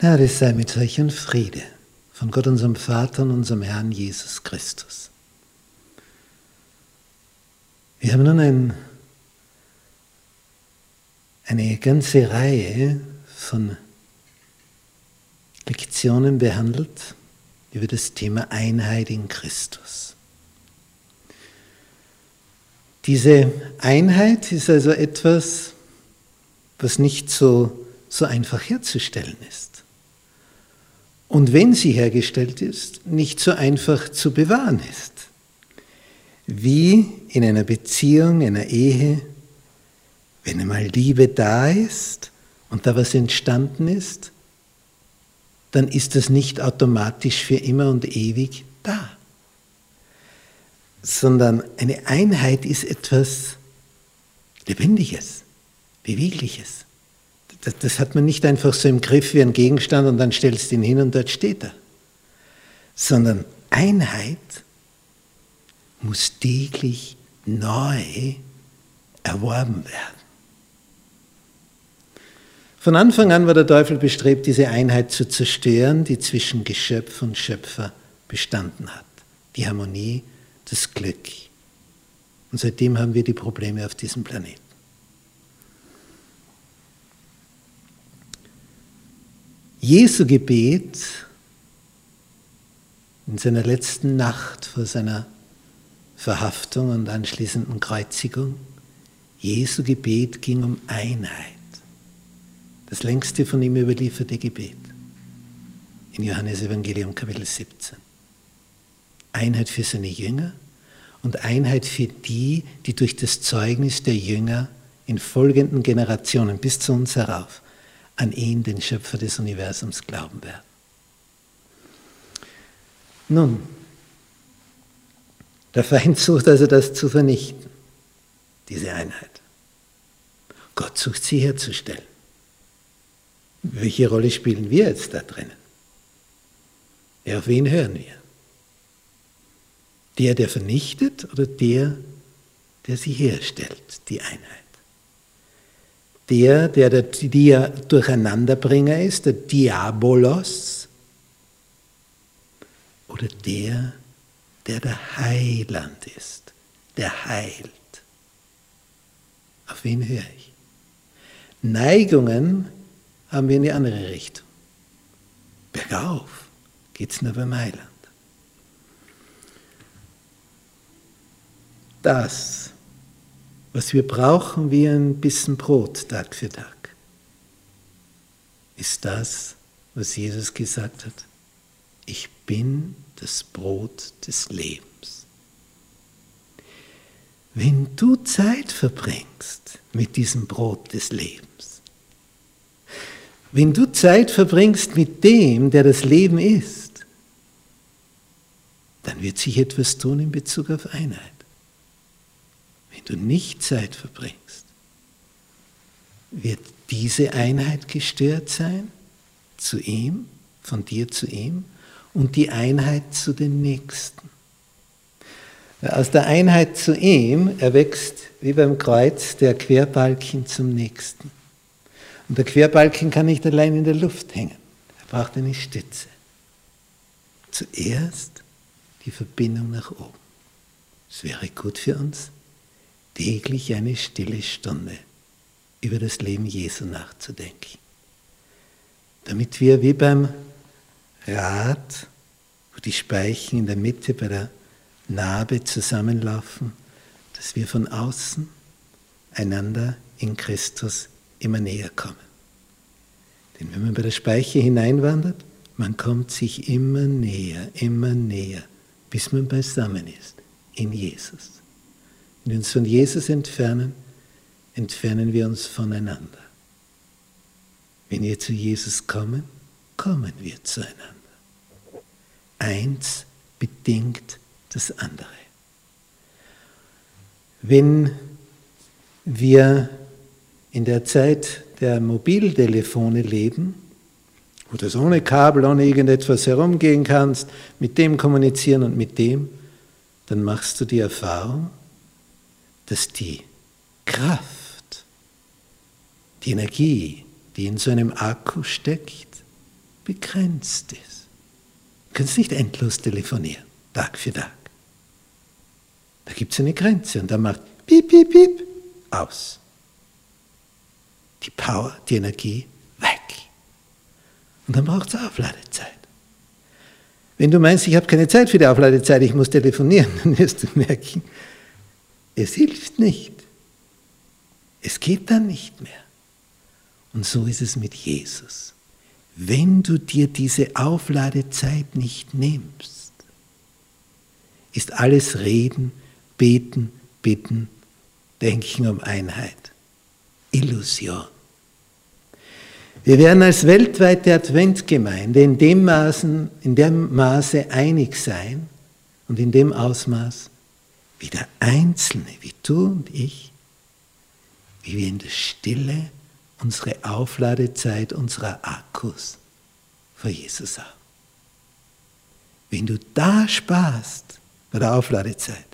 Gnade sei mit euch und Friede von Gott unserem Vater und unserem Herrn Jesus Christus. Wir haben nun ein, eine ganze Reihe von Lektionen behandelt über das Thema Einheit in Christus. Diese Einheit ist also etwas, was nicht so, so einfach herzustellen ist und wenn sie hergestellt ist, nicht so einfach zu bewahren ist. Wie in einer Beziehung, einer Ehe, wenn einmal Liebe da ist und da was entstanden ist, dann ist das nicht automatisch für immer und ewig da, sondern eine Einheit ist etwas Lebendiges, Bewegliches. Das, das, hat man nicht einfach so im Griff wie ein Gegenstand und dann stellst du ihn hin und dort steht er. Sondern Einheit muss täglich neu erworben werden. Von Anfang an war der Teufel bestrebt, diese Einheit zu zerstören, die zwischen Geschöpf und Schöpfer bestanden hat. Die Harmonie, das Glück. Und seitdem haben wir die Probleme auf diesem Planeten. Jesu Gebet in seiner letzten Nacht vor seiner Verhaftung und anschließenden Kreuzigung, Jesu Gebet ging um Einheit. Das längste von ihm überlieferte Gebet in Johannes Evangelium Kapitel 17. Einheit für seine Jünger und Einheit für die, die durch das Zeugnis der Jünger in folgenden Generationen bis zu uns herauf an ihn, den Schöpfer des Universums, glauben werden. Nun, der Feind sucht also das zu vernichten, diese Einheit. Gott sucht sie herzustellen. Welche Rolle spielen wir jetzt da drinnen? Ja, auf wen hören wir? Der, der vernichtet oder der, der sie herstellt, die Einheit? Der, der der, der Durcheinanderbringer ist, der Diabolos, oder der, der der Heiland ist, der heilt. Auf wen höre ich? Neigungen haben wir in die andere Richtung. Bergauf geht es nur beim Heiland. Das was wir brauchen wie ein bisschen Brot Tag für Tag, ist das, was Jesus gesagt hat. Ich bin das Brot des Lebens. Wenn du Zeit verbringst mit diesem Brot des Lebens, wenn du Zeit verbringst mit dem, der das Leben ist, dann wird sich etwas tun in Bezug auf Einheit du nicht Zeit verbringst, wird diese Einheit gestört sein zu ihm, von dir zu ihm und die Einheit zu den Nächsten. Aus der Einheit zu ihm erwächst wie beim Kreuz der Querbalken zum Nächsten. Und der Querbalken kann nicht allein in der Luft hängen. Er braucht eine Stütze. Zuerst die Verbindung nach oben. Das wäre gut für uns, täglich eine stille Stunde über das Leben Jesu nachzudenken. Damit wir wie beim Rad, wo die Speichen in der Mitte bei der Narbe zusammenlaufen, dass wir von außen einander in Christus immer näher kommen. Denn wenn man bei der Speiche hineinwandert, man kommt sich immer näher, immer näher, bis man beisammen ist in Jesus. Wenn wir uns von Jesus entfernen, entfernen wir uns voneinander. Wenn wir zu Jesus kommen, kommen wir zueinander. Eins bedingt das andere. Wenn wir in der Zeit der Mobiltelefone leben, wo du ohne Kabel, ohne irgendetwas herumgehen kannst, mit dem kommunizieren und mit dem, dann machst du die Erfahrung, dass die Kraft, die Energie, die in so einem Akku steckt, begrenzt ist. Du kannst nicht endlos telefonieren, Tag für Tag. Da gibt es eine Grenze und dann macht piep, piep, piep, aus. Die Power, die Energie weg. Und dann braucht es Aufladezeit. Wenn du meinst, ich habe keine Zeit für die Aufladezeit, ich muss telefonieren, dann wirst du merken, es hilft nicht. Es geht dann nicht mehr. Und so ist es mit Jesus. Wenn du dir diese Aufladezeit nicht nimmst, ist alles Reden, Beten, Bitten, Denken um Einheit. Illusion. Wir werden als weltweite Adventgemeinde in dem, Maßen, in dem Maße einig sein und in dem Ausmaß, wie der Einzelne, wie du und ich, wie wir in der Stille unsere Aufladezeit unserer Akkus vor Jesus haben. Wenn du da sparst bei der Aufladezeit,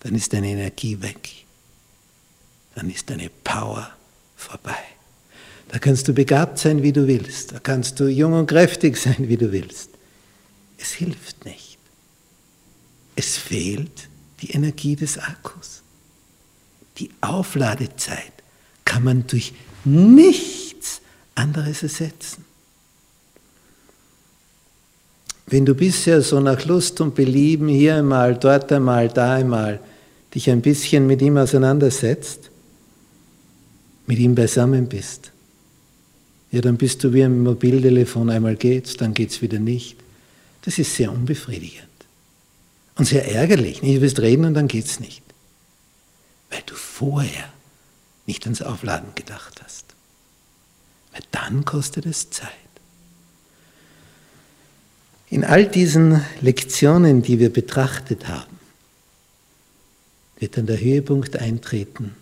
dann ist deine Energie weg. Dann ist deine Power vorbei. Da kannst du begabt sein, wie du willst. Da kannst du jung und kräftig sein, wie du willst. Es hilft nicht. Es fehlt die Energie des Akkus. Die Aufladezeit kann man durch nichts anderes ersetzen. Wenn du bisher so nach Lust und Belieben hier einmal, dort einmal, da einmal dich ein bisschen mit ihm auseinandersetzt, mit ihm beisammen bist, ja, dann bist du wie ein Mobiltelefon, einmal geht's, dann geht's wieder nicht. Das ist sehr unbefriedigend. Und sehr ärgerlich. Du wirst reden und dann geht's nicht. Weil du vorher nicht ans Aufladen gedacht hast. Weil dann kostet es Zeit. In all diesen Lektionen, die wir betrachtet haben, wird dann der Höhepunkt eintreten,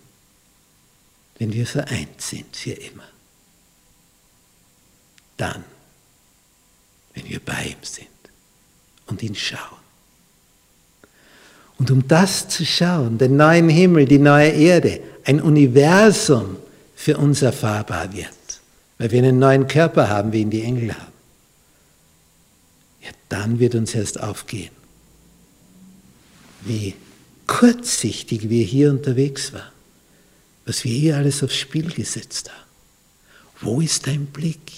wenn wir vereint sind für immer dann, wenn wir bei ihm sind und ihn schauen. Und um das zu schauen, den neuen Himmel, die neue Erde, ein Universum für uns erfahrbar wird, weil wir einen neuen Körper haben, wie ihn die Engel haben, ja, dann wird uns erst aufgehen, wie kurzsichtig wir hier unterwegs waren, was wir hier alles aufs Spiel gesetzt haben. Wo ist dein Blick?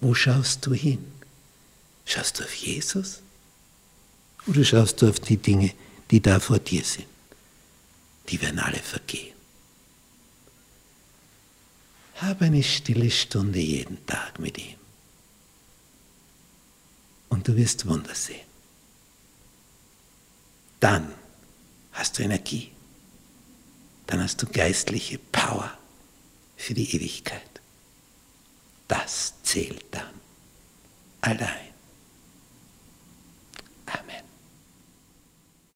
Wo schaust du hin? Schaust du auf Jesus? Oder schaust du auf die Dinge, die da vor dir sind? Die werden alle vergehen. Habe eine stille Stunde jeden Tag mit ihm. Und du wirst Wunder sehen. Dann hast du Energie. Dann hast du geistliche Power für die Ewigkeit. Das zählt dann allein.